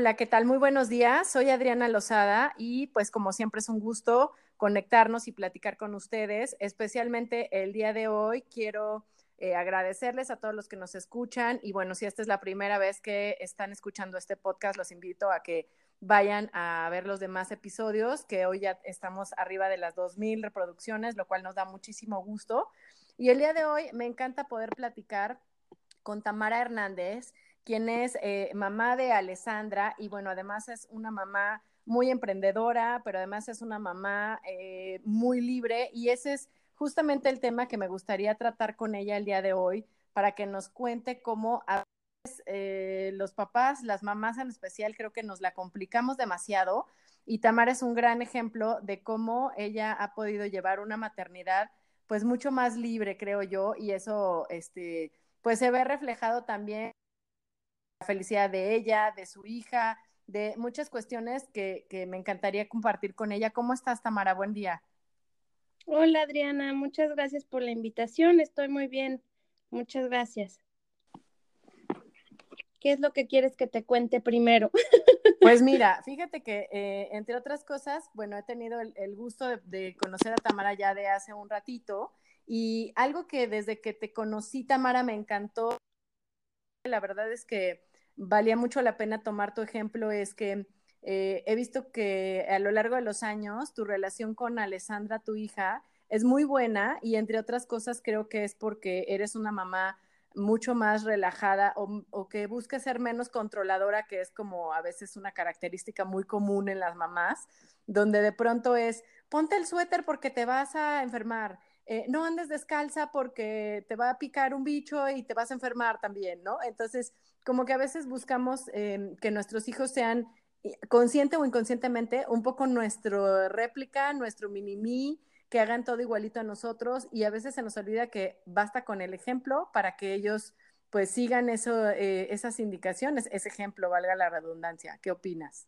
Hola, ¿qué tal? Muy buenos días. Soy Adriana Lozada y pues como siempre es un gusto conectarnos y platicar con ustedes. Especialmente el día de hoy quiero eh, agradecerles a todos los que nos escuchan y bueno, si esta es la primera vez que están escuchando este podcast, los invito a que vayan a ver los demás episodios, que hoy ya estamos arriba de las 2.000 reproducciones, lo cual nos da muchísimo gusto. Y el día de hoy me encanta poder platicar con Tamara Hernández quien es eh, mamá de Alessandra y bueno, además es una mamá muy emprendedora, pero además es una mamá eh, muy libre y ese es justamente el tema que me gustaría tratar con ella el día de hoy para que nos cuente cómo a eh, los papás, las mamás en especial, creo que nos la complicamos demasiado y Tamara es un gran ejemplo de cómo ella ha podido llevar una maternidad pues mucho más libre, creo yo, y eso este pues se ve reflejado también felicidad de ella, de su hija, de muchas cuestiones que, que, me encantaría compartir con ella. ¿Cómo estás, Tamara? Buen día. Hola, Adriana. Muchas gracias por la invitación. Estoy muy bien. Muchas gracias. ¿Qué es lo que quieres que te cuente primero? Pues mira, fíjate que eh, entre otras cosas, bueno, he tenido el, el gusto de, de, conocer a Tamara ya de hace un ratito y algo que desde que te conocí, Tamara, me encantó. La verdad es que valía mucho la pena tomar tu ejemplo es que eh, he visto que a lo largo de los años tu relación con Alessandra, tu hija, es muy buena y entre otras cosas creo que es porque eres una mamá mucho más relajada o, que busca ser menos controladora, que es como a veces una característica muy común en las mamás, donde de pronto es, ponte el suéter porque te vas a enfermar, eh, no andes descalza porque te va a picar un bicho y te vas a enfermar también, ¿no? Entonces, como que a veces buscamos eh, que nuestros hijos sean eh, consciente o inconscientemente un poco nuestro réplica, nuestro mini-mí, que hagan todo igualito a nosotros y a veces se nos olvida que basta con el ejemplo para que ellos pues sigan eso, eh, esas indicaciones, ese ejemplo, valga la redundancia. ¿Qué opinas?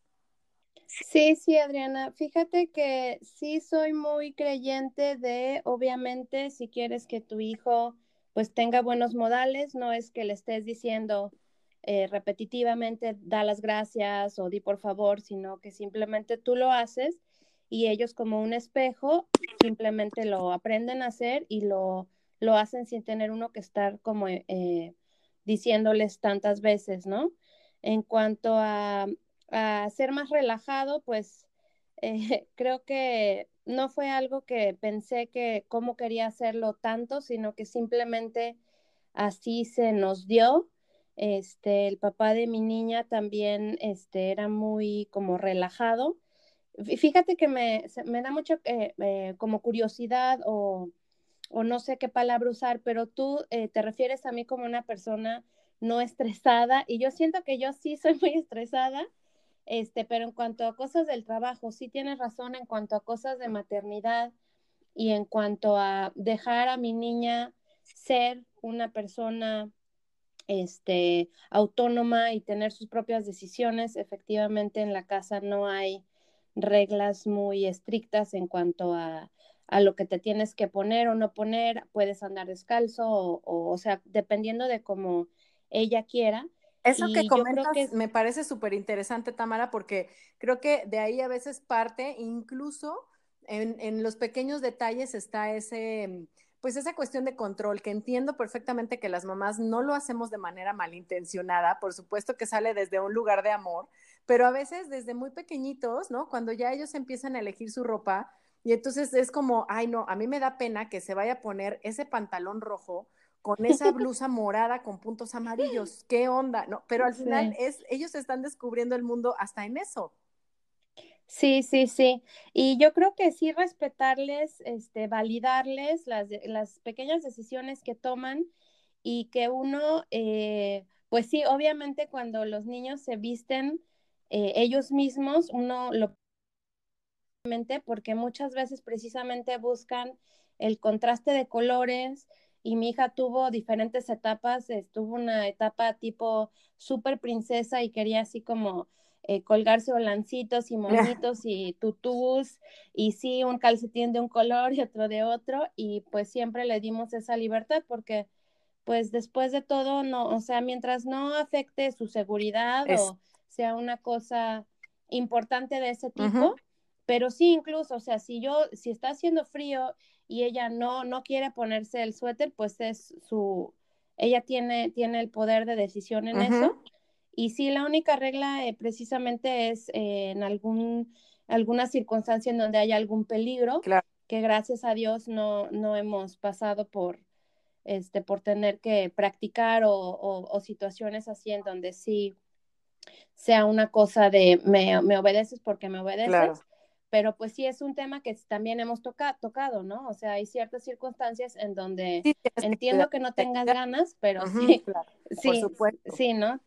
Sí, sí, Adriana. Fíjate que sí soy muy creyente de, obviamente, si quieres que tu hijo pues tenga buenos modales, no es que le estés diciendo eh, repetitivamente da las gracias o di por favor, sino que simplemente tú lo haces y ellos como un espejo simplemente lo aprenden a hacer y lo, lo hacen sin tener uno que estar como eh, diciéndoles tantas veces, ¿no? En cuanto a, a ser más relajado, pues eh, creo que no fue algo que pensé que cómo quería hacerlo tanto, sino que simplemente así se nos dio. Este, el papá de mi niña también este, era muy como relajado. Fíjate que me, me da mucho eh, eh, como curiosidad o, o, no sé qué palabra usar, pero tú eh, te refieres a mí como una persona no estresada y yo siento que yo sí soy muy estresada este, pero en cuanto a cosas del trabajo, sí tienes razón en cuanto a cosas de maternidad y en cuanto a dejar a mi niña ser una persona este, autónoma y tener sus propias decisiones, efectivamente en la casa no hay reglas muy estrictas en cuanto a, a lo que te tienes que poner o no poner, puedes andar descalzo o, o, o sea, dependiendo de cómo ella quiera, eso y que comentas que... me parece súper interesante, Tamara, porque creo que de ahí a veces parte, incluso en, en, los pequeños detalles está ese, pues esa cuestión de control, que entiendo perfectamente que las mamás no lo hacemos de manera malintencionada, por supuesto que sale desde un lugar de amor, pero a veces desde muy pequeñitos, ¿no? Cuando ya ellos empiezan a elegir su ropa, y entonces es como, ay, no, a mí me da pena que se vaya a poner ese pantalón rojo con esa blusa morada con puntos amarillos. ¿Qué onda? No, pero al final es ellos están descubriendo el mundo hasta en eso. Sí, sí, sí. Y yo creo que sí respetarles, este, validarles las, las pequeñas decisiones que toman y que uno, eh, pues sí, obviamente cuando los niños se visten eh, ellos mismos, uno lo porque muchas veces precisamente buscan el contraste de colores y mi hija tuvo diferentes etapas, estuvo una etapa tipo super princesa y quería así como eh, colgarse olancitos y monitos y tutús y sí, un calcetín de un color y otro de otro y pues siempre le dimos esa libertad porque pues después de todo, no, o sea, mientras no afecte su seguridad o sea una cosa importante de ese tipo, pero sí, incluso, o sea, si yo, si está haciendo frío y ella no, no quiere ponerse el suéter, pues es su, ella tiene, tiene el poder de decisión en eso. Y sí, la única regla eh, precisamente es eh, en algún, alguna circunstancia en donde haya algún peligro, que gracias a Dios no, no hemos pasado por, este, por tener que practicar o, o situaciones así en donde sí sea una cosa de me, me obedeces porque me obedeces, pero pues sí es un tema que también hemos tocado, ¿no? O sea, hay ciertas circunstancias en donde entiendo que, no tengas ganas, pero sí, sí, por supuesto. sí, ¿no?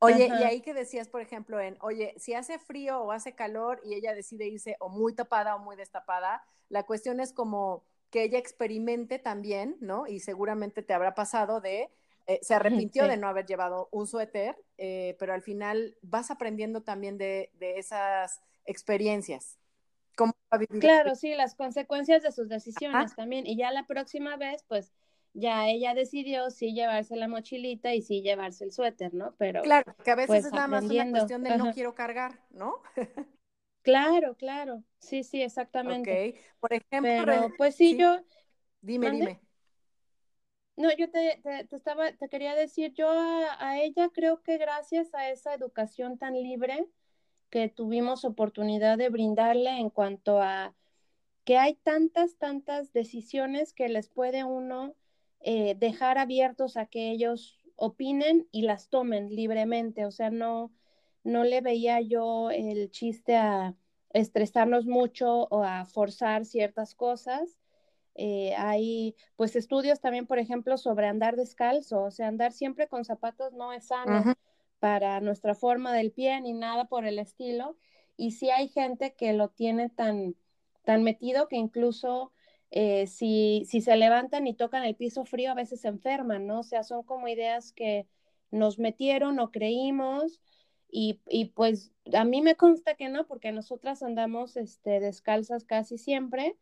Oye, y ahí que decías, por ejemplo, en, oye, si hace frío o hace calor y ella decide irse o muy tapada o muy destapada, la cuestión es como que ella experimente también, ¿no? Y seguramente te habrá pasado de, eh, se arrepintió de no haber llevado un suéter, eh, pero al final vas aprendiendo también de, de esas experiencias. Claro, sí, las consecuencias de sus decisiones también. Y ya la próxima vez, pues ya ella decidió si llevarse la mochilita y si llevarse el suéter, ¿no? Pero claro, que a veces pues, es nada más una cuestión de no quiero cargar, ¿no? claro, claro, sí, sí, exactamente. Ok, por ejemplo, Pero, pues sí, yo. Dime, dime. No, yo te, te, estaba, te quería decir, yo a, ella creo que gracias a esa educación tan libre, que tuvimos oportunidad de brindarle en cuanto a que hay tantas, tantas decisiones que les puede uno eh, dejar abiertos a que ellos opinen y las tomen libremente. O sea, no, no le veía yo el chiste a estresarnos mucho o a forzar ciertas cosas. Eh, hay pues estudios también, por ejemplo, sobre andar descalzo, o sea, andar siempre con zapatos no es sano para nuestra forma del pie ni nada por el estilo. Y sí hay gente que lo tiene tan, tan metido que incluso eh, si, si se levantan y tocan el piso frío a veces se enferman, ¿no? O sea, son como ideas que nos metieron o creímos y, y, pues a mí me consta que no, porque nosotras andamos este, descalzas casi siempre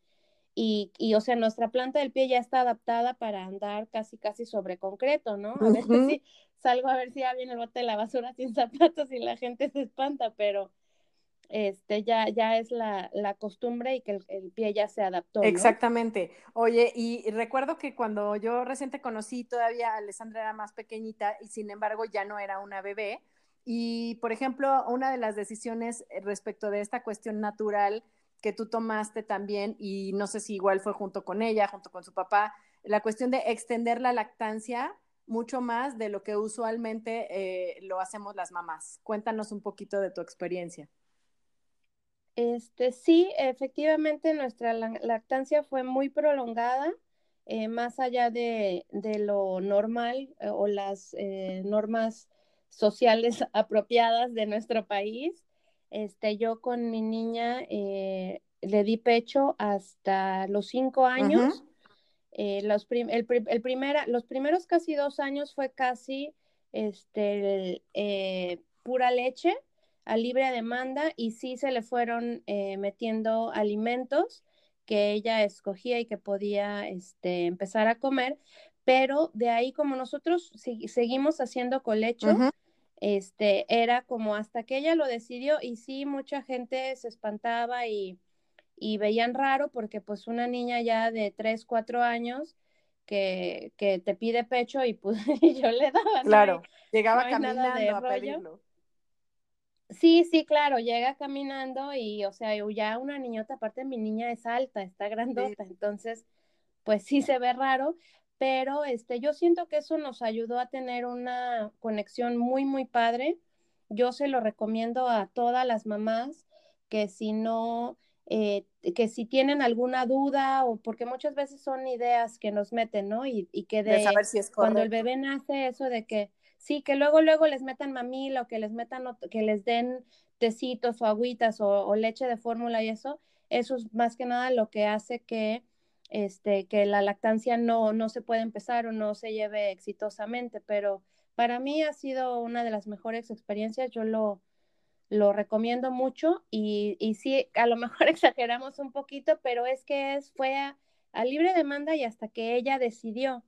y, y, o sea, nuestra planta del pie ya está adaptada para andar casi, casi sobre concreto, ¿no? A veces sí salgo a ver si alguien el bote de la basura sin zapatos y la gente se espanta, pero este ya, ya es la, la costumbre y que el, pie ya se adaptó. Exactamente. Oye, y recuerdo que cuando yo recién te conocí, todavía Alessandra era más pequeñita y sin embargo ya no era una bebé. Y, por ejemplo, una de las decisiones respecto de esta cuestión natural que tú tomaste también, y no sé si igual fue junto con ella, junto con su papá, la cuestión de extender la lactancia mucho más de lo que usualmente eh, lo hacemos las mamás. Cuéntanos un poquito de tu experiencia. Este, sí, efectivamente nuestra lactancia fue muy prolongada, eh, más allá de, lo normal eh, o las normas sociales apropiadas de nuestro país. Este, yo con mi niña le di pecho hasta los cinco años. Eh, los, el, primera, los primeros casi dos años fue casi este, eh, pura leche a libre demanda y sí se le fueron eh, metiendo alimentos que ella escogía y que podía este, empezar a comer, pero de ahí como nosotros seguimos haciendo colecho, este, era como hasta que ella lo decidió y sí, mucha gente se espantaba y y veían raro porque pues una niña ya de 3, 4 años que, que te pide pecho y pues yo le daba. Claro, llegaba caminando a pedirlo. Sí, sí, claro, llega caminando y, o sea, ya una niñota, aparte mi niña es alta, está grandota, entonces, pues sí se ve raro, pero este, yo siento que eso nos ayudó a tener una conexión muy, muy padre. Yo se lo recomiendo a todas las mamás que si no, eh, que si tienen alguna duda o porque muchas veces son ideas que nos meten, ¿no? Y, que de, saber si es cuando el bebé nace, eso de que sí, que luego, luego les metan mamila o que les metan, que les den tecitos o agüitas o, leche de fórmula y eso, eso es más que nada lo que hace que, este, que la lactancia no, no se pueda empezar o no se lleve exitosamente, pero para mí ha sido una de las mejores experiencias, yo lo, lo recomiendo mucho y, y sí, a lo mejor exageramos un poquito, pero es que es, fue a, libre demanda y hasta que ella decidió.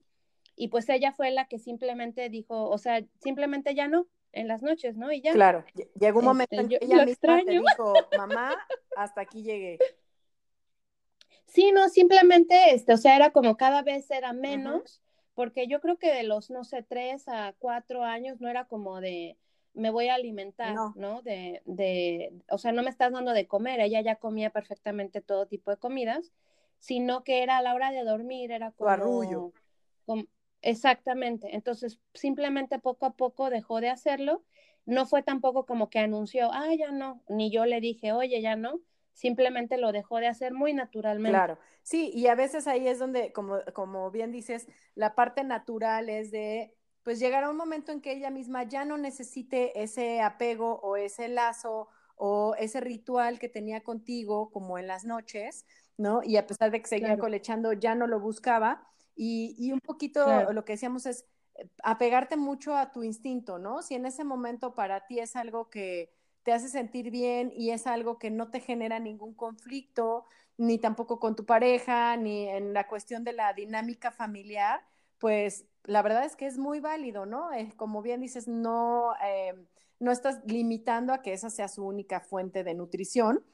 Y pues ella fue la que simplemente dijo, o sea, simplemente ya no, en las noches, ¿no? Y ya. Claro, llegó un momento en este, que ella misma te dijo, mamá, hasta aquí llegué. Sí, no, simplemente, este, o sea, era como cada vez era menos, porque yo creo que de los, no sé, tres a cuatro años no era como de, me voy a alimentar, no. De, de, o sea, no me estás dando de comer, ella ya comía perfectamente todo tipo de comidas, sino que era a la hora de dormir, era como... Arrullo. Exactamente, entonces simplemente poco a poco dejó de hacerlo, no fue tampoco como que anunció, ah, ya no, ni yo le dije, oye, ya no, simplemente lo dejó de hacer muy naturalmente. Claro, sí, y a veces ahí es donde, como, como bien dices, la parte natural es de pues llegará un momento en que ella misma ya no necesite ese apego o ese lazo o ese ritual que tenía contigo como en las noches, ¿no? Y a pesar de que seguía colechando, ya no lo buscaba. Y, un poquito lo que decíamos es eh, apegarte mucho a tu instinto, ¿no? Si en ese momento para ti es algo que te hace sentir bien y es algo que no te genera ningún conflicto, ni tampoco con tu pareja, ni en la cuestión de la dinámica familiar, pues la verdad es que es muy válido, ¿no? Es, como bien dices, no, eh, no estás limitando a que esa sea su única fuente de nutrición,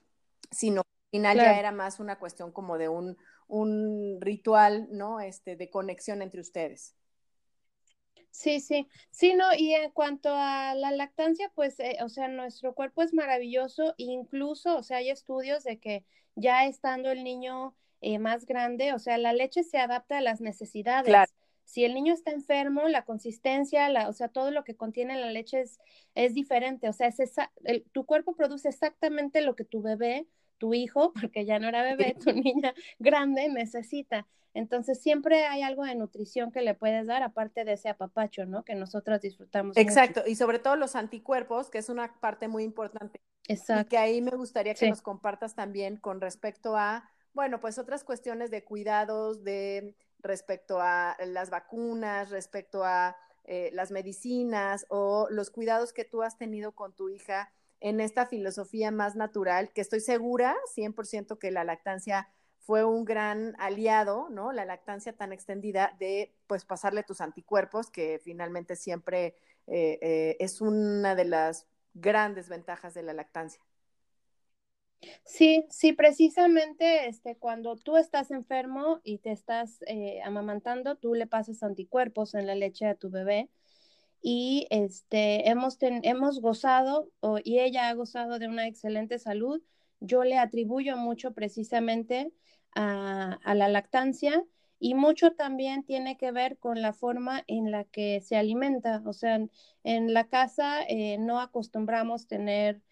sino que al final ya era más una cuestión como de un, un ritual, ¿no? Este, de conexión entre ustedes. Sí, sí, sí, no, y en cuanto a la lactancia, pues, eh, o sea, nuestro cuerpo es maravilloso, incluso, o sea, hay estudios de que ya estando el niño eh, más grande, o sea, la leche se adapta a las necesidades. Claro. Si el niño está enfermo, la consistencia, la, o sea, todo lo que contiene la leche es, es diferente. O sea, es tu cuerpo produce exactamente lo que tu bebé, tu hijo, porque ya no era bebé, tu niña grande necesita. Entonces, siempre hay algo de nutrición que le puedes dar, aparte de ese apapacho, ¿no? Que nosotros disfrutamos. Exacto, y sobre todo los anticuerpos, que es una parte muy importante. Exacto. Y que ahí me gustaría que nos compartas también con respecto a, bueno, pues otras cuestiones de cuidados, de respecto a las vacunas, respecto a eh, las medicinas o los cuidados que tú has tenido con tu hija en esta filosofía más natural, que estoy segura 100% que la lactancia fue un gran aliado, ¿no? La lactancia tan extendida de, pues, pasarle tus anticuerpos, que finalmente siempre eh, eh, es una de las grandes ventajas de la lactancia. Sí, sí, precisamente este, cuando tú estás enfermo y te estás eh, amamantando, tú le pasas anticuerpos en la leche a tu bebé y este, hemos, hemos gozado y ella ha gozado de una excelente salud. Yo le atribuyo mucho precisamente a, la lactancia y mucho también tiene que ver con la forma en la que se alimenta. O sea, en, la casa eh, no acostumbramos tener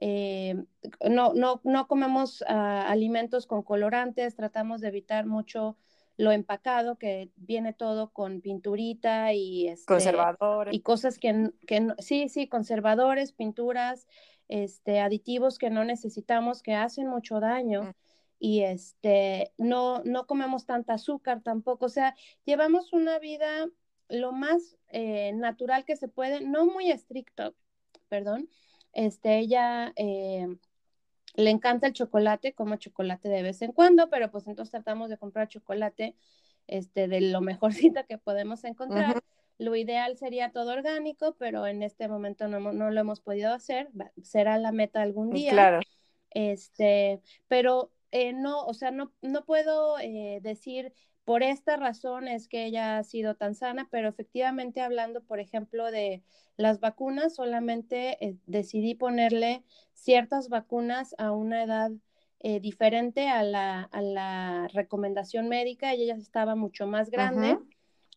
eh, no, no, no comemos ah, alimentos con colorantes, tratamos de evitar mucho lo empacado, que viene todo con pinturita y este, conservadores. Y cosas que, que sí, sí, conservadores, pinturas, este, aditivos que no necesitamos, que hacen mucho daño. Mm. Y este, no, no comemos tanta azúcar tampoco. O sea, llevamos una vida lo más eh, natural que se puede, no muy estricto, perdón, este, ella eh, le encanta el chocolate, como chocolate de vez en cuando, pero pues entonces tratamos de comprar chocolate este, de lo mejorcito que podemos encontrar. Lo ideal sería todo orgánico, pero en este momento no, no lo hemos podido hacer. Será la meta algún mm, día. Claro. Este, pero eh, no, o sea, no, no puedo eh, decir por esta razón es que ella ha sido tan sana, pero efectivamente hablando, por ejemplo, de las vacunas, solamente eh, decidí ponerle ciertas vacunas a una edad eh, diferente a la, a la, recomendación médica. Y ella estaba mucho más grande.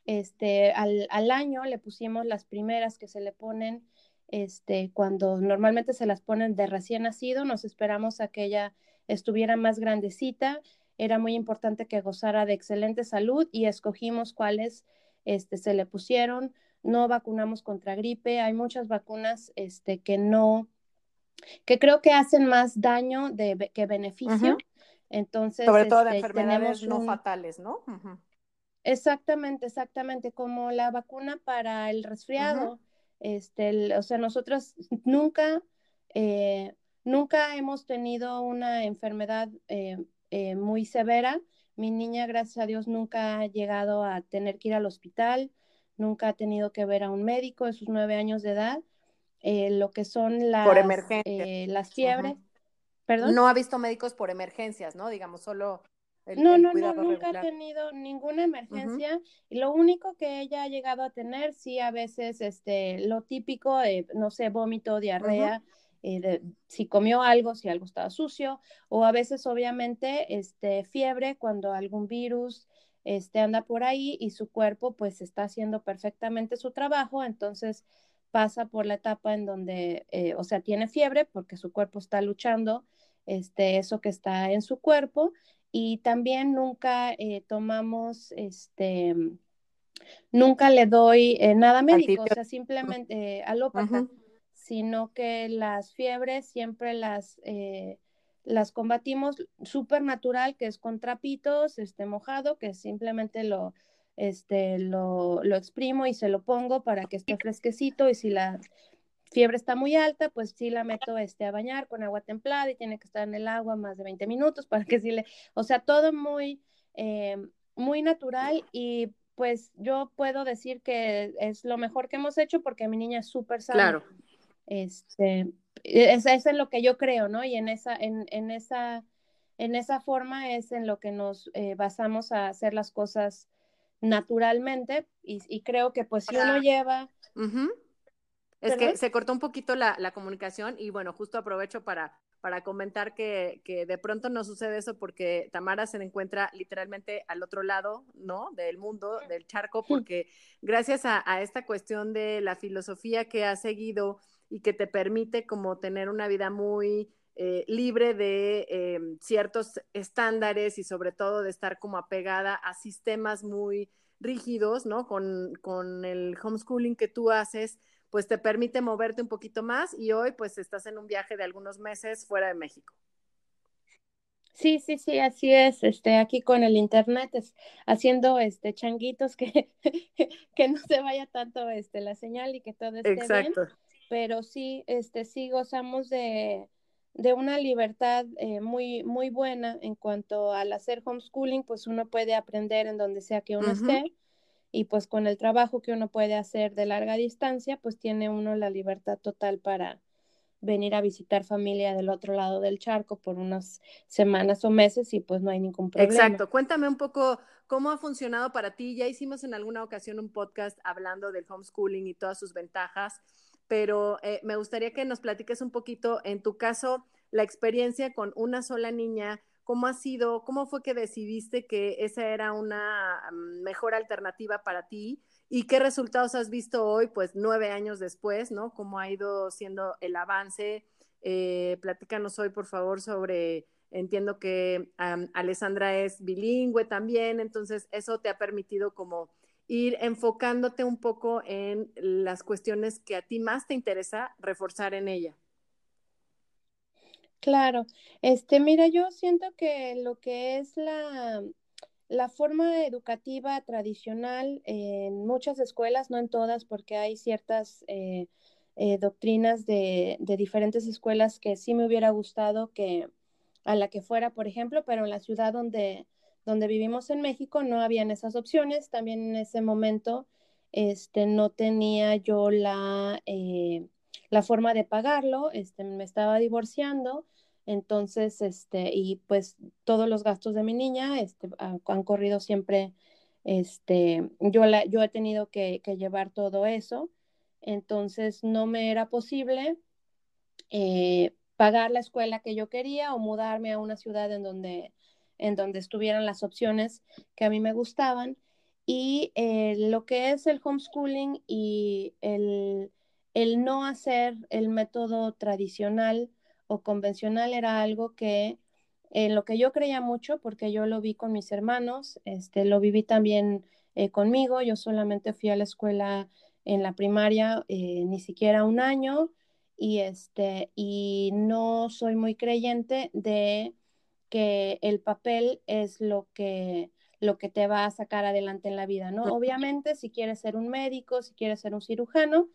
Este, al, al, año le pusimos las primeras que se le ponen este, cuando normalmente se las ponen de recién nacido, nos esperamos a que ella estuviera más grandecita. Era muy importante que gozara de excelente salud y escogimos cuáles este, se le pusieron. No vacunamos contra gripe. Hay muchas vacunas este, que no, que creo que hacen más daño de, que beneficio. Entonces, sobre todo de este, enfermedades no fatales, ¿no? Exactamente, exactamente, como la vacuna para el resfriado. Este, o sea, nosotros nunca, eh, nunca hemos tenido una enfermedad eh, eh, muy severa. Mi niña, gracias a Dios, nunca ha llegado a tener que ir al hospital, nunca ha tenido que ver a un médico en sus nueve años de edad. lo que son las, por las fiebres. ¿Perdón? No ha visto médicos por emergencias, ¿no? Digamos, solo no, no, no, nunca ha tenido ninguna emergencia. Y lo único que ella ha llegado a tener, sí, a veces, este, lo típico, no sé, vómito, diarrea, eh, si comió algo, si algo estaba sucio, o a veces, obviamente, este, fiebre cuando algún virus este, anda por ahí y su cuerpo, pues, está haciendo perfectamente su trabajo, entonces pasa por la etapa en donde, eh, o sea, tiene fiebre porque su cuerpo está luchando este, eso que está en su cuerpo y también nunca eh, tomamos, este, nunca le doy eh, nada médico, o sea, simplemente alópata, sino que las fiebres siempre las, las combatimos súper natural, que es con trapitos, este, mojado, que simplemente lo, este, lo, lo exprimo y se lo pongo para que esté fresquecito y si la fiebre está muy alta, pues sí la meto este, a bañar con agua templada y tiene que estar en el agua más de 20 minutos para que sí le, o sea, todo muy, eh, muy natural y pues yo puedo decir que es lo mejor que hemos hecho porque mi niña es súper sana. Claro. Este, es, es, en lo que yo creo, ¿no? Y en esa, en, en esa, en esa forma es en lo que nos eh, basamos a hacer las cosas naturalmente y, y creo que pues si uno lleva... Es que se cortó un poquito la, comunicación y bueno, justo aprovecho para, para comentar que, de pronto no sucede eso porque Tamara se encuentra literalmente al otro lado, ¿no? Del mundo, del charco, porque gracias a, esta cuestión de la filosofía que ha seguido y que te permite como tener una vida muy eh, libre de em, ciertos estándares y sobre todo de estar como apegada a sistemas muy rígidos, ¿no? Con, con el homeschooling que tú haces, pues te permite moverte un poquito más y hoy pues estás en un viaje de algunos meses fuera de México. Sí, sí, sí, así es. Este, aquí con el internet, es, haciendo este changuitos que, que no se vaya tanto este la señal y que todo esté Exacto. bien. Pero sí, este, sí gozamos de, de una libertad eh, muy, muy buena en cuanto al hacer homeschooling, pues uno puede aprender en donde sea que uno esté y pues con el trabajo que uno puede hacer de larga distancia, pues tiene uno la libertad total para venir a visitar familia del otro lado del charco por unas semanas o meses y pues no hay ningún problema. Exacto. Cuéntame un poco cómo ha funcionado para ti. Ya hicimos en alguna ocasión un podcast hablando del homeschooling y todas sus ventajas, pero eh, me gustaría que nos platiques un poquito, en tu caso, la experiencia con una sola niña, ¿Cómo ha sido, cómo fue que decidiste que esa era una mm, mejor alternativa para ti? ¿Y qué resultados has visto hoy, pues nueve años después, ¿no? ¿Cómo ha ido siendo el avance? Eh, platícanos hoy, por favor, sobre, entiendo que Alessandra es bilingüe también, entonces eso te ha permitido como ir enfocándote un poco en las cuestiones que a ti más te interesa reforzar en ella. Claro, este, mira, yo siento que lo que es la, la forma educativa tradicional en muchas escuelas, no en todas, porque hay ciertas eh, eh, doctrinas de, de, diferentes escuelas que sí me hubiera gustado que a la que fuera, por ejemplo, pero en la ciudad donde, donde vivimos en México no habían esas opciones. También en ese momento este, no tenía yo la, eh, la forma de pagarlo, este, me estaba divorciando, entonces, este, y pues todos los gastos de mi niña este, han, corrido siempre, este, yo, la, yo he tenido que, llevar todo eso, entonces no me era posible eh, pagar la escuela que yo quería o mudarme a una ciudad en donde, en donde estuvieran las opciones que a mí me gustaban. Y eh, lo que es el homeschooling y el, el no hacer el método tradicional o convencional era algo que en lo que yo creía mucho, porque yo lo vi con mis hermanos, este, lo viví también eh, conmigo, yo solamente fui a la escuela en la primaria eh, ni siquiera un año y, este, y no soy muy creyente de que el papel es lo que, lo que te va a sacar adelante en la vida, ¿no? Obviamente, si quieres ser un médico, si quieres ser un cirujano,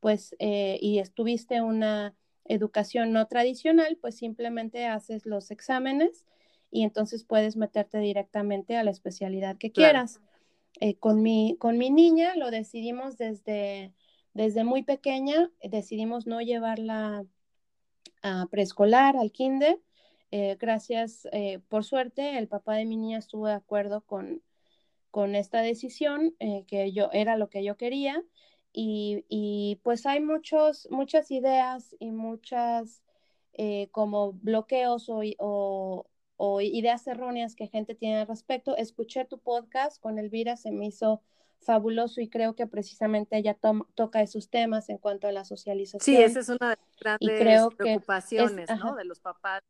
pues, eh, y estuviste una educación no tradicional, pues simplemente haces los exámenes y entonces puedes meterte directamente a la especialidad que quieras. Eh, con, mi, con mi niña lo decidimos desde, desde muy pequeña, decidimos no llevarla a preescolar, al kinder. Eh, gracias, eh, por suerte, el papá de mi niña estuvo de acuerdo con, con esta decisión, que yo era lo que yo quería. Y, pues hay muchos, muchas ideas y muchas como bloqueos o, o ideas erróneas que gente tiene al respecto. Escuché tu podcast con Elvira, se me hizo fabuloso y creo que precisamente ella toca esos temas en cuanto a la socialización. Sí, esa es una de las grandes preocupaciones, ¿no? De los papás.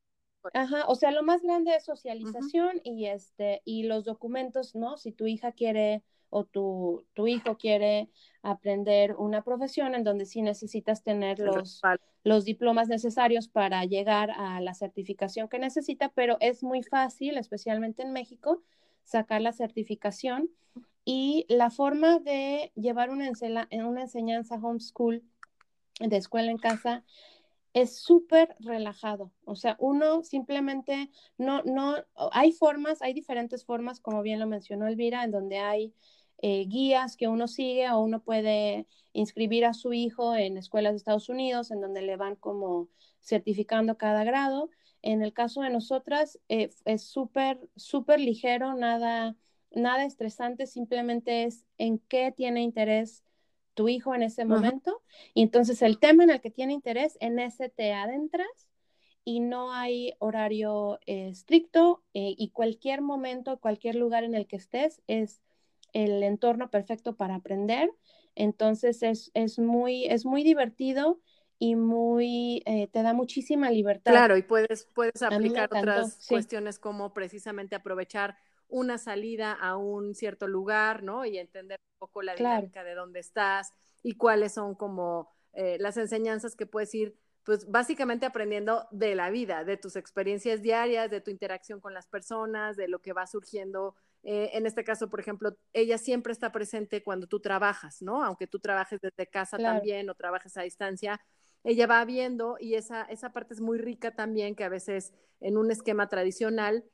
Ajá, o sea, lo más grande es socialización y este y los documentos, ¿no? Si tu hija quiere o tu, tu hijo quiere aprender una profesión en donde sí necesitas tener los, los diplomas necesarios para llegar a la certificación que necesita, pero es muy fácil, especialmente en México, sacar la certificación. Y la forma de llevar una, una enseñanza homeschool de escuela en casa es súper relajado. O sea, uno simplemente no, no, hay formas, hay diferentes formas, como bien lo mencionó Elvira, en donde hay eh, guías que uno sigue o uno puede inscribir a su hijo en escuelas de Estados Unidos en donde le van como certificando cada grado. En el caso de nosotras eh, es súper, súper ligero, nada, nada estresante, simplemente es en qué tiene interés tu hijo en ese momento. Y entonces el tema en el que tiene interés, en ese te adentras y no hay horario eh, estricto y cualquier momento, cualquier lugar en el que estés es el entorno perfecto para aprender. Entonces es, es, muy, es muy divertido y muy, eh, te da muchísima libertad. Claro, y puedes, puedes aplicar otras cuestiones como precisamente aprovechar una salida a un cierto lugar, ¿no? Y entender un poco la dinámica de dónde estás y cuáles son como eh, las enseñanzas que puedes ir, pues básicamente aprendiendo de la vida, de tus experiencias diarias, de tu interacción con las personas, de lo que va surgiendo eh, en este caso, por ejemplo, ella siempre está presente cuando tú trabajas, ¿no? Aunque tú trabajes desde casa también o trabajes a distancia, ella va viendo y esa, esa parte es muy rica también, que a veces en un esquema tradicional,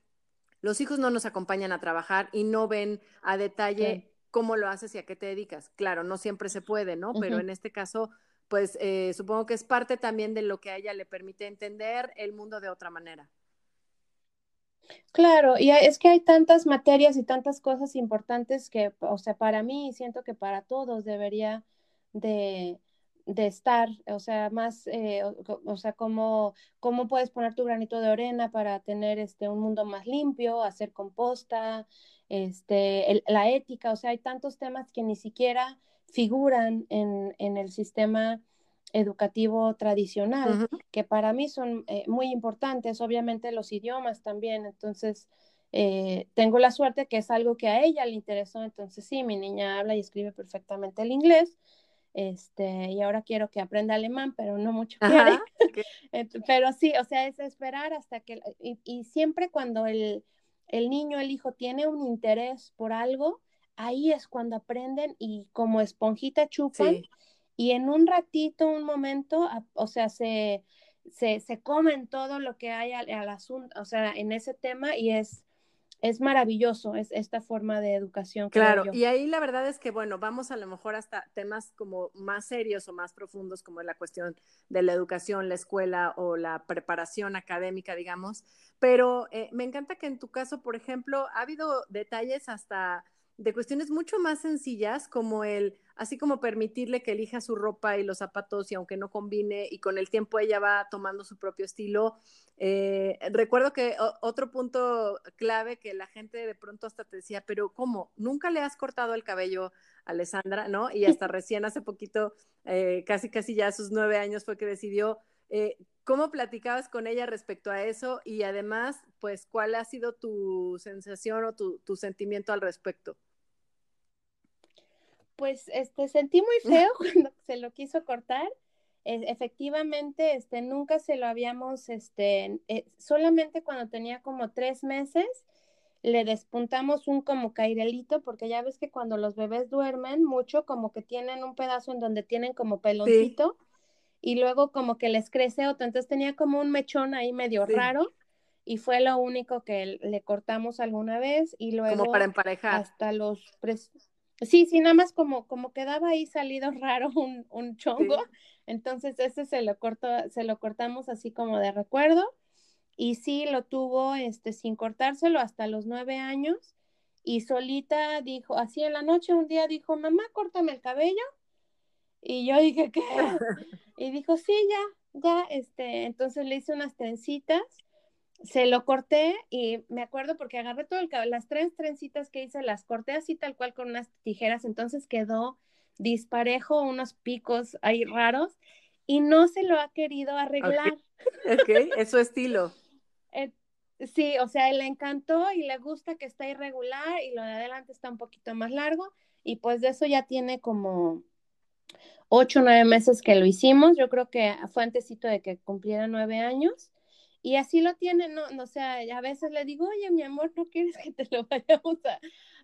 los hijos no nos acompañan a trabajar y no ven a detalle cómo lo haces y a qué te dedicas. Claro, no siempre se puede, ¿no? Pero en este caso, pues eh, supongo que es parte también de lo que a ella le permite entender el mundo de otra manera. Claro, y es que hay tantas materias y tantas cosas importantes que, o sea, para mí siento que para todos debería de, de estar, o sea, más, eh, o, sea, cómo, cómo puedes poner tu granito de arena para tener este, un mundo más limpio, hacer composta, este, la ética, o sea, hay tantos temas que ni siquiera figuran en, en el sistema educativo tradicional, que para mí son eh, muy importantes, obviamente los idiomas también, entonces eh, tengo la suerte que es algo que a ella le interesó, entonces sí, mi niña habla y escribe perfectamente el inglés, este, y ahora quiero que aprenda alemán, pero no mucho quiere, pero sí, o sea, es esperar hasta que, y, siempre cuando el, el niño, el hijo tiene un interés por algo, ahí es cuando aprenden y como esponjita chupan y en un ratito, un momento, o sea, se, se, se comen todo lo que hay al, asunto, o sea, en ese tema y es, es maravilloso es esta forma de educación. Claro, y ahí la verdad es que, bueno, vamos a lo mejor hasta temas como más serios o más profundos, como la cuestión de la educación, la escuela o la preparación académica, digamos, pero eh, me encanta que en tu caso, por ejemplo, ha habido detalles hasta de cuestiones mucho más sencillas como el, así como permitirle que elija su ropa y los zapatos y aunque no combine y con el tiempo ella va tomando su propio estilo. Eh, recuerdo que otro punto clave que la gente de pronto hasta te decía, pero ¿cómo? ¿Nunca le has cortado el cabello a Alessandra? ¿No? Y hasta recién hace poquito, eh, casi casi ya a sus nueve años fue que decidió. Eh, ¿Cómo platicabas con ella respecto a eso? Y además, pues, ¿cuál ha sido tu sensación o tu, tu sentimiento al respecto? Pues, este, sentí muy feo cuando se lo quiso cortar. efectivamente, este, nunca se lo habíamos, este, eh, solamente cuando tenía como tres meses, le despuntamos un como cairelito, porque ya ves que cuando los bebés duermen mucho, como que tienen un pedazo en donde tienen como peloncito, y luego como que les crece otro, entonces tenía como un mechón ahí medio raro, y fue lo único que le cortamos alguna vez, y luego... Como para emparejar. Hasta los... Sí, sí, nada más como, como quedaba ahí salido raro un, un chongo, entonces ese se lo cortó, se lo cortamos así como de recuerdo, y sí lo tuvo este sin cortárselo hasta los nueve años, y solita dijo, así en la noche un día dijo, mamá, córtame el cabello, y yo dije, ¿qué? y dijo, sí, ya, ya, este, entonces le hice unas trencitas, se lo corté y me acuerdo porque agarré todo el cabello, las tres trencitas que hice las corté así tal cual con unas tijeras, entonces quedó disparejo, unos picos ahí raros y no se lo ha querido arreglar. Ok, es su estilo. Eh, sí, o sea, le encantó y le gusta que está irregular y lo de adelante está un poquito más largo y pues de eso ya tiene como ocho o nueve meses que lo hicimos, yo creo que fue antesito de que cumpliera nueve años y así lo tiene, no, o sea, a veces le digo, oye, mi amor, ¿no quieres que te lo vayamos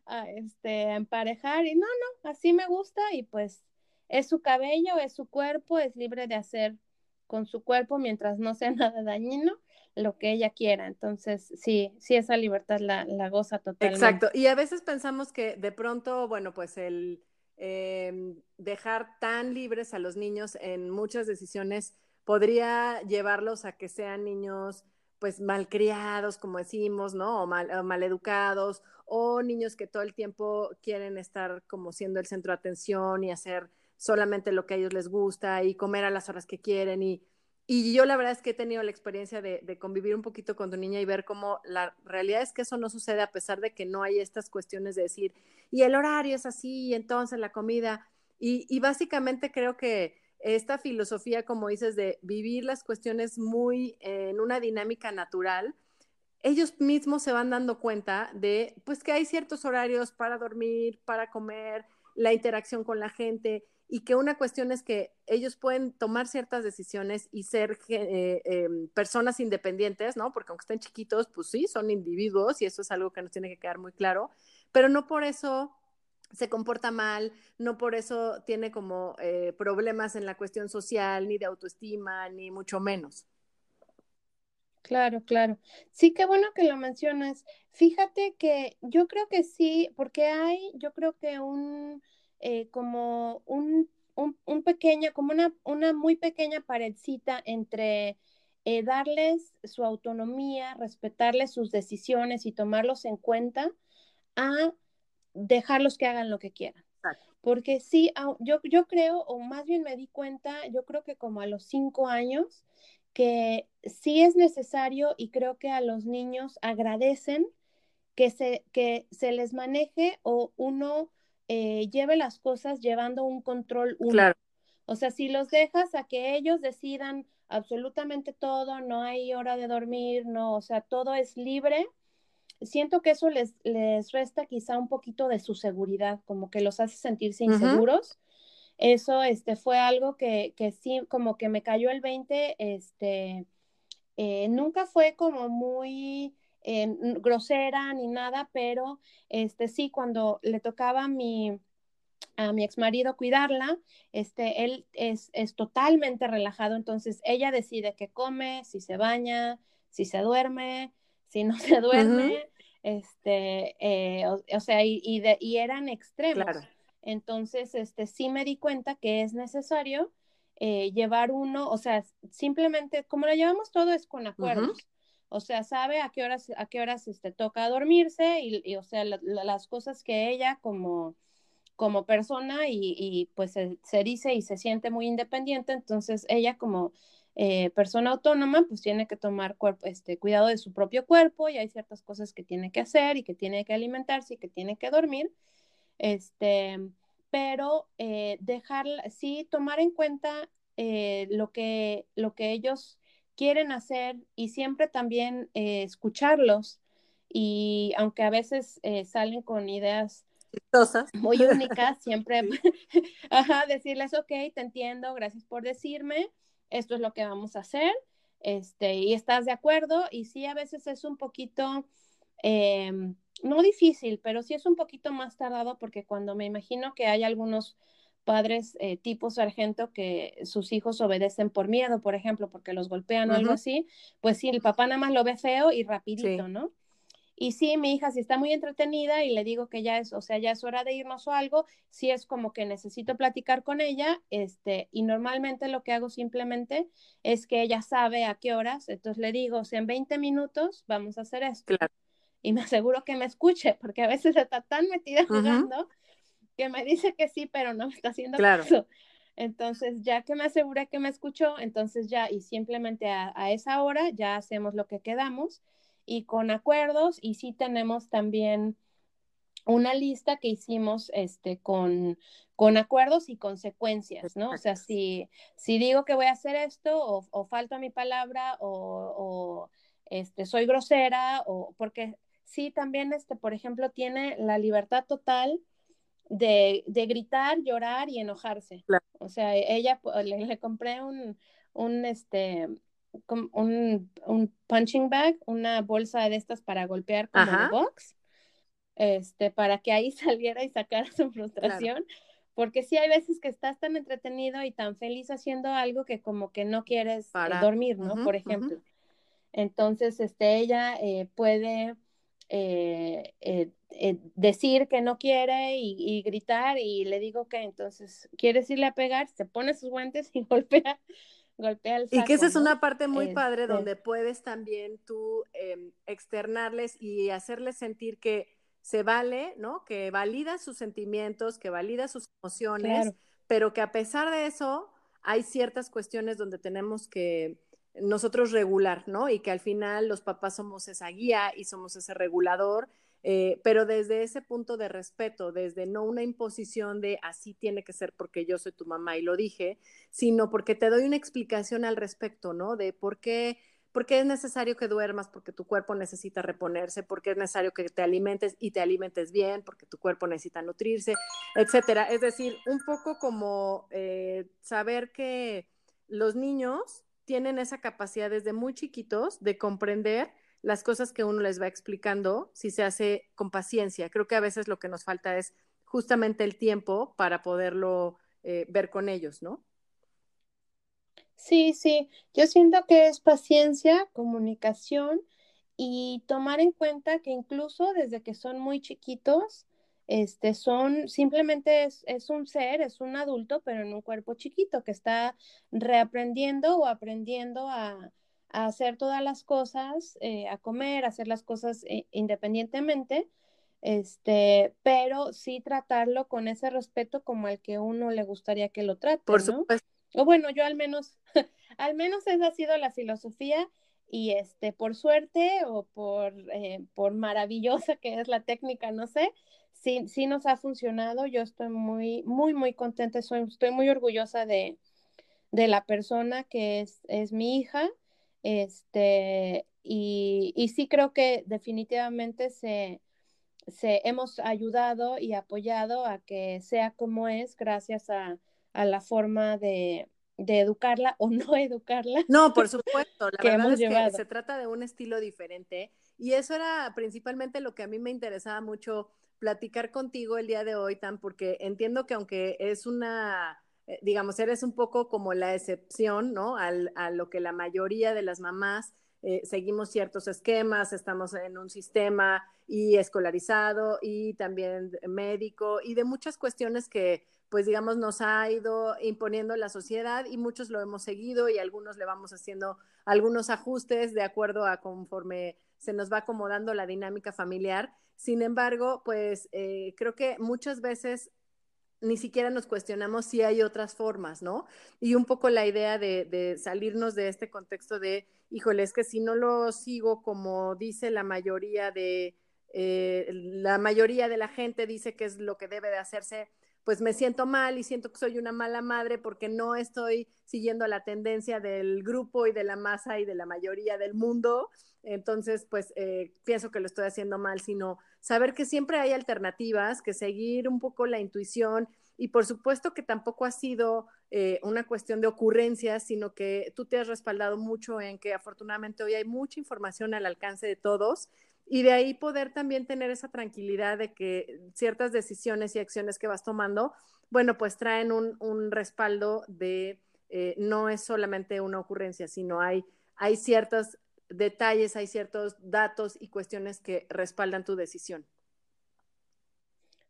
a, este, emparejar? Y no, no, así me gusta y pues es su cabello, es su cuerpo, es libre de hacer con su cuerpo mientras no sea nada dañino lo que ella quiera. Entonces, sí, sí, esa libertad la, la goza totalmente. Exacto. Y a veces pensamos que de pronto, bueno, pues el em, dejar tan libres a los niños en muchas decisiones podría llevarlos a que sean niños pues malcriados, como decimos, ¿no? O mal, educados, o niños que todo el tiempo quieren estar como siendo el centro de atención y hacer solamente lo que a ellos les gusta y comer a las horas que quieren. Y, y yo la verdad es que he tenido la experiencia de, de, convivir un poquito con tu niña y ver cómo la realidad es que eso no sucede a pesar de que no hay estas cuestiones de decir, y el horario es así, y entonces la comida. Y, y básicamente creo que esta filosofía, como dices, de vivir las cuestiones muy en una dinámica natural, ellos mismos se van dando cuenta de, pues, que hay ciertos horarios para dormir, para comer, la interacción con la gente, y que una cuestión es que ellos pueden tomar ciertas decisiones y ser eh, em, personas independientes, ¿no? Porque aunque estén chiquitos, pues sí, son individuos y eso es algo que nos tiene que quedar muy claro, pero no por eso se comporta mal, no por eso tiene como eh, problemas en la cuestión social, ni de autoestima, ni mucho menos. Claro, claro. Sí, qué bueno que lo mencionas. Fíjate que yo creo que sí, porque hay, yo creo que un, eh, como un, un, pequeño, como una, una muy pequeña paredcita entre eh, darles su autonomía, respetarles sus decisiones y tomarlos en cuenta a dejarlos que hagan lo que quieran. Porque sí, yo, yo creo, o más bien me di cuenta, yo creo que como a los cinco años, que sí es necesario y creo que a los niños agradecen que se, que se les maneje o uno eh, lleve las cosas llevando un control uno. O sea, si los dejas a que ellos decidan absolutamente todo, no hay hora de dormir, no, o sea, todo es libre, siento que eso les, les resta quizá un poquito de su seguridad, como que los hace sentirse inseguros. Eso este, fue algo que, que, sí, como que me cayó el 20, este, eh, nunca fue como muy eh, grosera ni nada, pero este, sí, cuando le tocaba a mi, a mi ex marido cuidarla, este, él es, es totalmente relajado, entonces ella decide qué come, si se baña, si se duerme, si no se duerme, este, eh, o, sea, y, y, eran extremos. Entonces, este, sí me di cuenta que es necesario eh, llevar uno, o sea, simplemente, como lo llevamos todo es con acuerdos. O sea, sabe a qué horas, a qué horas este, toca dormirse y, o sea, las cosas que ella como, como persona y, pues se, dice y se siente muy independiente, entonces ella como eh, persona autónoma pues tiene que tomar cuerpo, este, cuidado de su propio cuerpo y hay ciertas cosas que tiene que hacer y que tiene que alimentarse y que tiene que dormir. Este, pero eh, dejar, sí, tomar en cuenta eh, lo, que, lo que ellos quieren hacer y siempre también eh, escucharlos. Y aunque a veces salen con ideas muy únicas, siempre ajá, decirles, ok, te entiendo, gracias por decirme, esto es lo que vamos a hacer, este, y estás de acuerdo, y sí, a veces es un poquito, em, no difícil, pero sí es un poquito más tardado porque cuando me imagino que hay algunos padres eh, tipo sargento que sus hijos obedecen por miedo, por ejemplo, porque los golpean o algo así, pues sí, el papá nada más lo ve feo y rapidito, ¿no? Y sí, mi hija si está muy entretenida y le digo que ya es, o sea, ya es hora de irnos o algo, sí es como que necesito platicar con ella, este, y normalmente lo que hago simplemente es que ella sabe a qué horas, entonces le digo, o sea, en 20 minutos vamos a hacer esto. Y me aseguro que me escuche, porque a veces está tan metida jugando que me dice que sí, pero no me está haciendo claro. caso. Entonces, ya que me aseguré que me escuchó, entonces ya, y simplemente a, esa hora ya hacemos lo que quedamos y con acuerdos, y sí tenemos también una lista que hicimos este, con, con acuerdos y consecuencias, ¿no? O sea, si, si digo que voy a hacer esto o, o falto a mi palabra o, o, este, soy grosera o porque sí también, este, por ejemplo, tiene la libertad total de, gritar, llorar y enojarse. O sea, ella le, compré un, un, este, un, un, punching bag, una bolsa de estas para golpear como de box, este, para que ahí saliera y sacara su frustración. Porque sí hay veces que estás tan entretenido y tan feliz haciendo algo que como que no quieres eh, dormir, ¿no? Por ejemplo. Entonces, este, ella eh, puede eh, eh, eh, decir que no quiere y, gritar y le digo que entonces quieres irle a pegar, se pone sus guantes y golpea, golpea el Y que esa es una parte muy padre este donde puedes también tú em, externarles y hacerles sentir que se vale, ¿no? Que valida sus sentimientos, que valida sus emociones, pero que a pesar de eso hay ciertas cuestiones donde tenemos que nosotros regular, ¿no? Y que al final los papás somos esa guía y somos ese regulador, eh, pero desde ese punto de respeto, desde no una imposición de así tiene que ser porque yo soy tu mamá y lo dije, sino porque te doy una explicación al respecto, ¿no? De por qué, por qué es necesario que duermas, porque tu cuerpo necesita reponerse, porque es necesario que te alimentes y te alimentes bien, porque tu cuerpo necesita nutrirse, etcétera. Es decir, un poco como eh, saber que los niños tienen esa capacidad desde muy chiquitos de comprender las cosas que uno les va explicando si se hace con paciencia. Creo que a veces lo que nos falta es justamente el tiempo para poderlo eh, ver con ellos, ¿no? Sí, sí, yo siento que es paciencia, comunicación y tomar en cuenta que incluso desde que son muy chiquitos, este, son, simplemente es, un ser, es un adulto, pero en un cuerpo chiquito que está reaprendiendo o aprendiendo a, hacer todas las cosas, eh, a comer, a hacer las cosas eh, independientemente, este, pero sí tratarlo con ese respeto como el que uno le gustaría que lo trate. Por supuesto. O bueno, yo al menos, al menos esa ha sido la filosofía y este, por suerte o por, eh, por maravillosa que es la técnica, no sé, sí, sí nos ha funcionado. Yo estoy muy, muy, muy contenta, soy, estoy muy orgullosa de, la persona que es, es mi hija. Este, y, y, sí creo que definitivamente se, se hemos ayudado y apoyado a que sea como es gracias a, a la forma de, de educarla o no educarla. No, por supuesto, la verdad es que se trata de un estilo diferente y eso era principalmente lo que a mí me interesaba mucho platicar contigo el día de hoy, Tan, porque entiendo que aunque es una, digamos, eres un poco como la excepción, ¿no? Al, a lo que la mayoría de las mamás eh, seguimos ciertos esquemas, estamos en un sistema y escolarizado y también médico y de muchas cuestiones que pues digamos nos ha ido imponiendo la sociedad y muchos lo hemos seguido y algunos le vamos haciendo algunos ajustes de acuerdo a conforme se nos va acomodando la dinámica familiar. Sin embargo, pues eh, creo que muchas veces ni siquiera nos cuestionamos si hay otras formas, ¿no? Y un poco la idea de, salirnos de este contexto de, híjole, es que si no lo sigo como dice la mayoría de, eh, la mayoría de la gente dice que es lo que debe de hacerse, pues me siento mal y siento que soy una mala madre porque no estoy siguiendo la tendencia del grupo y de la masa y de la mayoría del mundo. Entonces, pues eh, pienso que lo estoy haciendo mal, sino saber que siempre hay alternativas, que seguir un poco la intuición y por supuesto que tampoco ha sido eh, una cuestión de ocurrencias, sino que tú te has respaldado mucho en que afortunadamente hoy hay mucha información al alcance de todos y de ahí poder también tener esa tranquilidad de que ciertas decisiones y acciones que vas tomando, bueno, pues traen un, respaldo de eh, no es solamente una ocurrencia, sino hay, hay ciertos detalles, hay ciertos datos y cuestiones que respaldan tu decisión.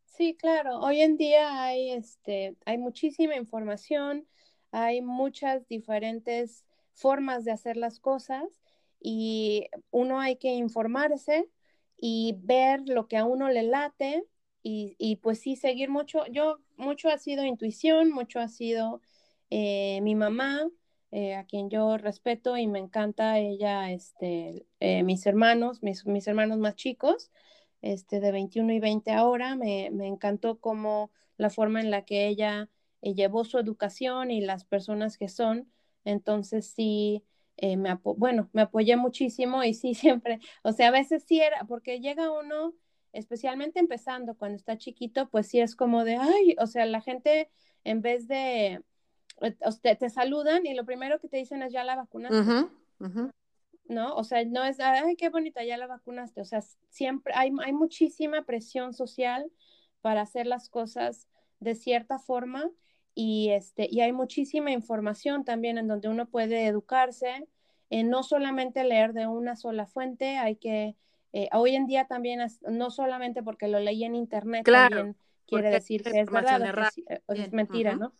Sí, claro. Hoy en día hay, este, hay muchísima información, hay muchas diferentes formas de hacer las cosas y uno hay que informarse y ver lo que a uno le late y, pues sí, seguir mucho. Yo, mucho ha sido intuición, mucho ha sido eh, mi mamá, eh, a quien yo respeto y me encanta ella, este, eh, mis hermanos, mis, mis, hermanos más chicos, este, de 21 y 20 ahora, me, me encantó como la forma en la que ella llevó su educación y las personas que son. Entonces sí, eh, me bueno, me apoyé muchísimo y sí, siempre, o sea, a veces sí era, porque llega uno, especialmente empezando cuando está chiquito, pues sí es como de, ay, o sea, la gente en vez de, te, te saludan y lo primero que te dicen es ya la vacunaste. ¿No? O sea, no es, ay, qué bonita, ya la vacunaste. O sea, siempre hay, hay muchísima presión social para hacer las cosas de cierta forma y, este, y hay muchísima información también en donde uno puede educarse, eh, no solamente leer de una sola fuente, hay que, eh, hoy en día también, no solamente porque lo leí en internet, también quiere decir que es verdad o, es, mentira, ¿no?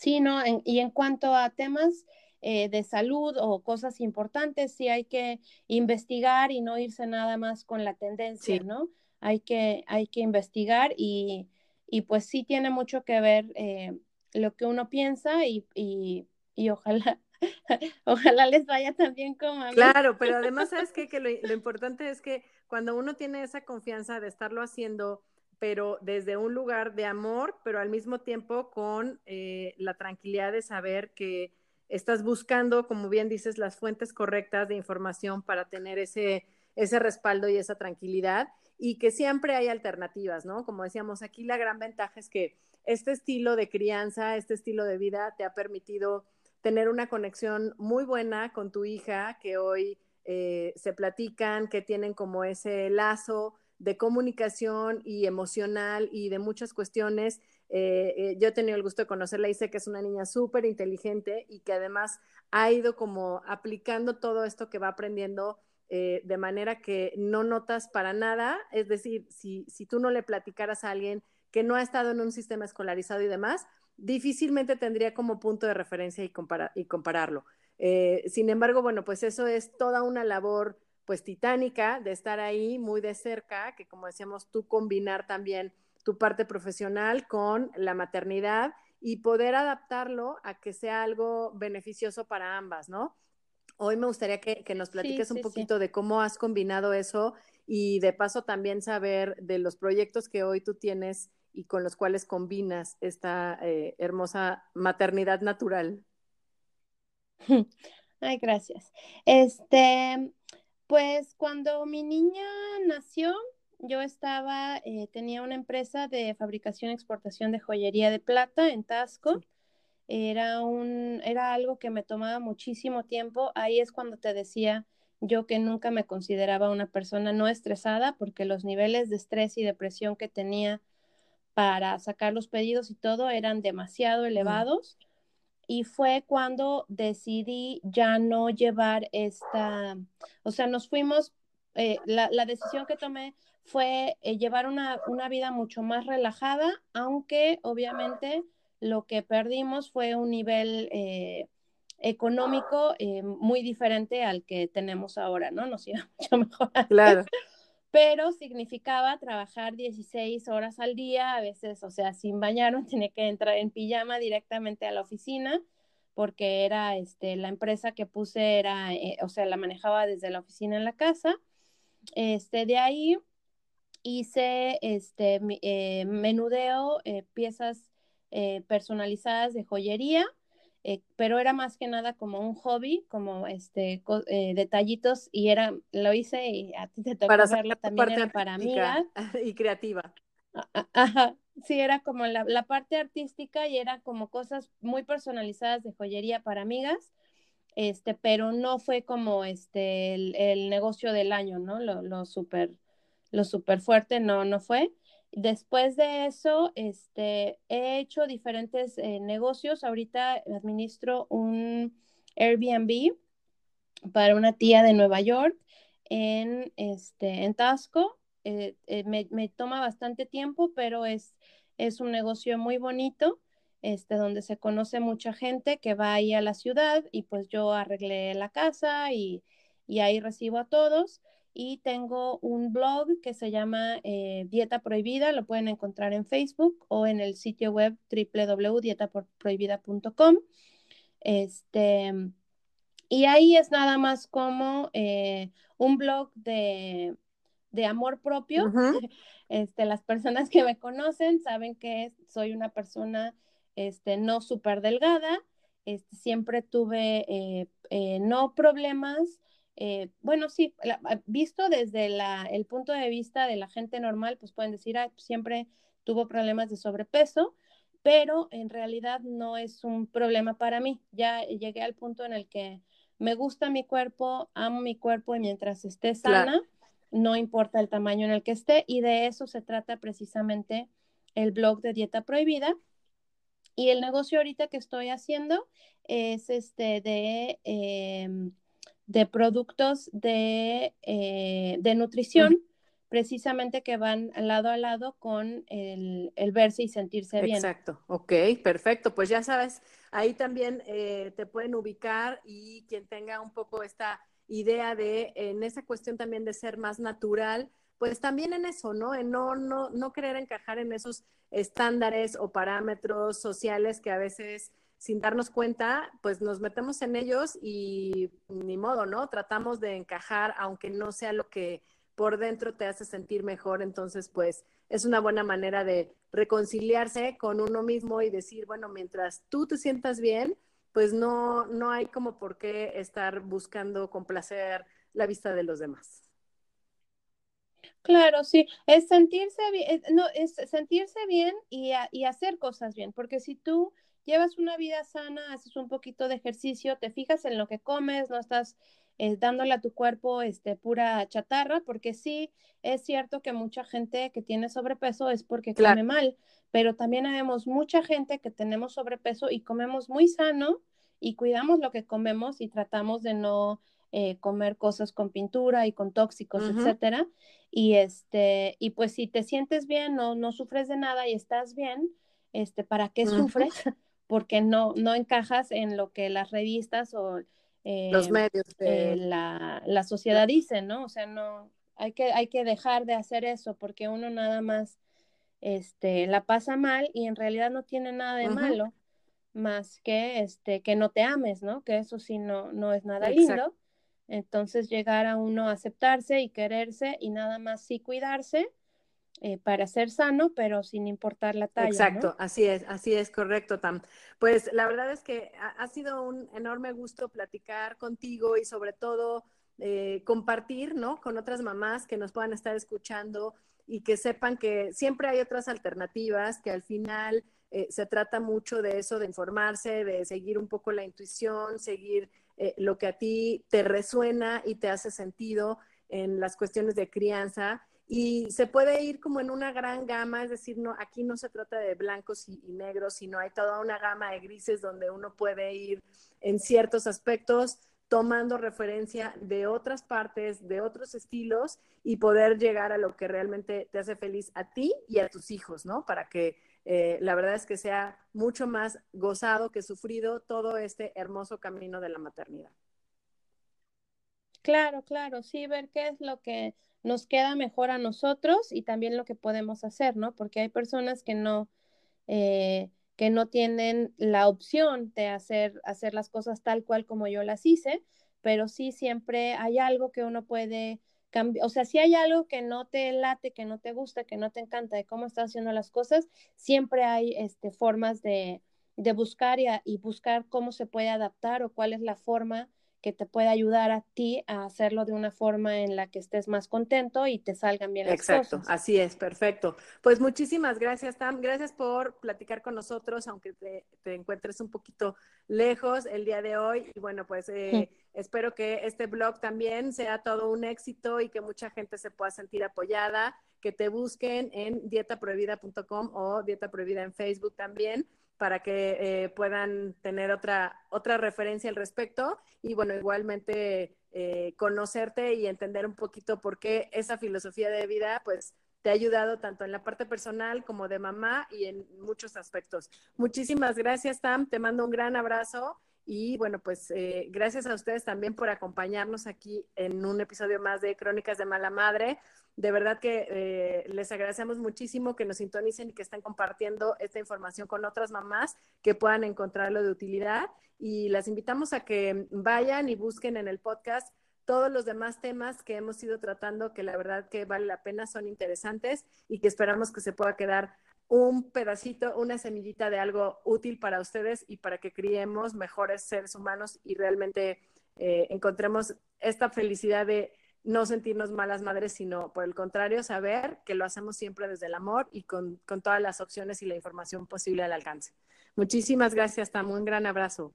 Sí, ¿no? y en cuanto a temas eh, de salud o cosas importantes, sí hay que investigar y no irse nada más con la tendencia, ¿no? Hay que, hay que investigar y y pues sí tiene mucho que ver eh, lo que uno piensa y, y, y ojalá, ojalá les vaya también como a mí. Claro, pero además, ¿sabes qué? Que lo, lo, importante es que cuando uno tiene esa confianza de estarlo haciendo, pero desde un lugar de amor, pero al mismo tiempo con eh, la tranquilidad de saber que estás buscando, como bien dices, las fuentes correctas de información para tener ese, ese respaldo y esa tranquilidad y que siempre hay alternativas, ¿no? Como decíamos, aquí la gran ventaja es que este estilo de crianza, este estilo de vida te ha permitido tener una conexión muy buena con tu hija, que hoy eh, se platican, que tienen como ese lazo de comunicación y emocional y de muchas cuestiones. Eh, eh, yo he tenido el gusto de conocerla y sé que es una niña súper inteligente y que además ha ido como aplicando todo esto que va aprendiendo eh, de manera que no notas para nada, es decir, si, si tú no le platicaras a alguien que no ha estado en un sistema escolarizado y demás, difícilmente tendría como punto de referencia y, y compararlo. Sin embargo, bueno, pues eso es toda una labor pues titánica de estar ahí muy de cerca, que como decíamos, tú combinar también tu parte profesional con la maternidad y poder adaptarlo a que sea algo beneficioso para ambas, ¿no? Hoy me gustaría que, nos platiques un poquito de cómo has combinado eso y de paso también saber de los proyectos que hoy tú tienes y con los cuales combinas esta eh, hermosa maternidad natural. Ay, gracias. Este, pues cuando mi niña nació, yo estaba, eh, tenía una empresa de fabricación y exportación de joyería de plata en Tasco era, un, era algo que me tomaba muchísimo tiempo. Ahí es cuando te decía yo que nunca me consideraba una persona no estresada porque los niveles de estrés y depresión que tenía para sacar los pedidos y todo eran demasiado mm. Y fue cuando decidí ya no llevar esta, o sea, nos fuimos, eh, la, decisión que tomé fue eh, llevar una, vida mucho más relajada, aunque obviamente lo que perdimos fue un nivel eh, económico muy diferente al que tenemos ahora, ¿no? Nos iba mucho mejor. Claro pero significaba trabajar 16 horas al día, a veces, o sea, sin bañarme, tenía que entrar en pijama directamente a la oficina, porque era, este, la empresa que puse era, eh, o sea, la manejaba desde la oficina en la casa. Este, de ahí hice, este, eh, menudeo, eh, piezas personalizadas de joyería, eh, pero era más que nada como un hobby, como este eh, detallitos y era, lo hice y a ti te tocó para verlo también era para amigas. Y creativa. Ajá, sí, era como la, la, parte artística y era como cosas muy personalizadas de joyería para amigas, este, pero no fue como este el, el negocio del año, ¿no? Lo, lo súper lo super fuerte, no, no fue. Después de eso, este, he hecho diferentes eh, negocios. Ahorita administro un Airbnb para una tía de Nueva York en, este, en Tasco. Eh, eh, me, me, toma bastante tiempo, pero es, es un negocio muy bonito, este, donde se conoce mucha gente que va ahí a la ciudad y pues yo arreglé la casa y, y ahí recibo a todos y tengo un blog que se llama eh, Dieta Prohibida, lo pueden encontrar en Facebook o en el sitio web www.dietaprohibida.com. Este, y ahí es nada más como eh, un blog de, amor propio. este, las personas que me conocen saben que soy una persona este, no súper delgada. Este, siempre tuve eh, no problemas eh, bueno, sí, ah, visto desde el punto de vista de la gente normal, pues pueden decir, ah, siempre tuvo problemas de sobrepeso, pero en realidad no es un problema para mí. Ya llegué al punto en el que me gusta mi cuerpo, amo mi cuerpo y mientras esté sana, no importa el tamaño en el que esté y de eso se trata precisamente el blog de Dieta Prohibida. Y el negocio ahorita que estoy haciendo es este de em, de productos de, eh, de nutrición, precisamente que van lado a lado con el, verse y sentirse bien. Exacto, ok, perfecto. Pues ya sabes, ahí también eh, te pueden ubicar y quien tenga un poco esta idea de, en esa cuestión también de ser más natural, pues también en eso, ¿no? En no, no, no querer encajar en esos estándares o parámetros sociales que a veces sin darnos cuenta, pues nos metemos en ellos y ni modo, ¿no? Tratamos de encajar, aunque no sea lo que por dentro te hace sentir mejor. Entonces, pues es una buena manera de reconciliarse con uno mismo y decir, bueno, mientras tú te sientas bien, pues no, no hay como por qué estar buscando complacer la vista de los demás. Claro, sí, es sentirse bien, no, es sentirse bien y, y hacer cosas bien, porque si tú llevas una vida sana, haces un poquito de ejercicio, te fijas en lo que comes, no estás eh, dándole a tu cuerpo este, pura chatarra, porque sí, es cierto que mucha gente que tiene sobrepeso es porque come mal, pero también vemos mucha gente que tenemos sobrepeso y comemos muy sano y cuidamos lo que comemos y tratamos de no eh, comer cosas con pintura y con tóxicos, etcétera. Y este, y pues si te sientes bien, no, no sufres de nada y estás bien, este, ¿para qué sufres? Porque no, no encajas en lo que las revistas o los em, medios eh, la, la, sociedad dice, ¿no? O sea, no, hay que, hay que dejar de hacer eso porque uno nada más este, la pasa mal y en realidad no tiene nada de malo más que este, que no te ames, ¿no? Que eso sí no, no es nada lindo. Entonces llegar a uno a aceptarse y quererse y nada más sí cuidarse eh, para ser sano, pero sin importar la talla. Exacto, así es, así es, correcto, Tam. Pues la verdad es que ha, sido un enorme gusto platicar contigo y sobre todo eh, compartir, ¿no? Con otras mamás que nos puedan estar escuchando y que sepan que siempre hay otras alternativas, que al final eh, se trata mucho de eso, de informarse, de seguir un poco la intuición, seguir lo que a ti te resuena y te hace sentido en las cuestiones de crianza y se puede ir como en una gran gama, es decir, no, aquí no se trata de blancos y, negros, sino hay toda una gama de grises donde uno puede ir en ciertos aspectos tomando referencia de otras partes, de otros estilos y poder llegar a lo que realmente te hace feliz a ti y a tus hijos, ¿no? Para que eh, la verdad es que sea mucho más gozado que sufrido todo este hermoso camino de la maternidad. Claro, claro, sí, ver qué es lo que nos queda mejor a nosotros y también lo que podemos hacer, ¿no? Porque hay personas que no, eh, que no tienen la opción de hacer, hacer las cosas tal cual como yo las hice, pero sí siempre hay algo que uno puede cambiar, o sea, si hay algo que no te late, que no te gusta, que no te encanta de cómo estás haciendo las cosas, siempre hay este, formas de, de buscar y, y buscar cómo se puede adaptar o cuál es la forma que te puede ayudar a ti a hacerlo de una forma en la que estés más contento y te salgan bien las Exacto, cosas. así es, perfecto. Pues muchísimas gracias, Tam. Gracias por platicar con nosotros, aunque te, encuentres un poquito lejos el día de hoy. Y bueno, pues eh, espero que este blog también sea todo un éxito y que mucha gente se pueda sentir apoyada, que te busquen en dietaprohibida.com o Dieta Prohibida en Facebook también para que eh, puedan tener otra, otra referencia al respecto y bueno, igualmente eh, conocerte y entender un poquito por qué esa filosofía de vida pues te ha ayudado tanto en la parte personal como de mamá y en muchos aspectos. Muchísimas gracias, Tam, te mando un gran abrazo y bueno, pues eh, gracias a ustedes también por acompañarnos aquí en un episodio más de Crónicas de Mala Madre. De verdad que eh, les agradecemos muchísimo que nos sintonicen y que estén compartiendo esta información con otras mamás que puedan encontrarlo de utilidad. Y las invitamos a que vayan y busquen en el podcast todos los demás temas que hemos ido tratando, que la verdad que vale la pena, son interesantes y que esperamos que se pueda quedar un pedacito, una semillita de algo útil para ustedes y para que criemos mejores seres humanos y realmente eh, encontremos esta felicidad de no sentirnos malas madres, sino por el contrario, saber que lo hacemos siempre desde el amor y con, con todas las opciones y la información posible al alcance. Muchísimas gracias, Tam. Un gran abrazo.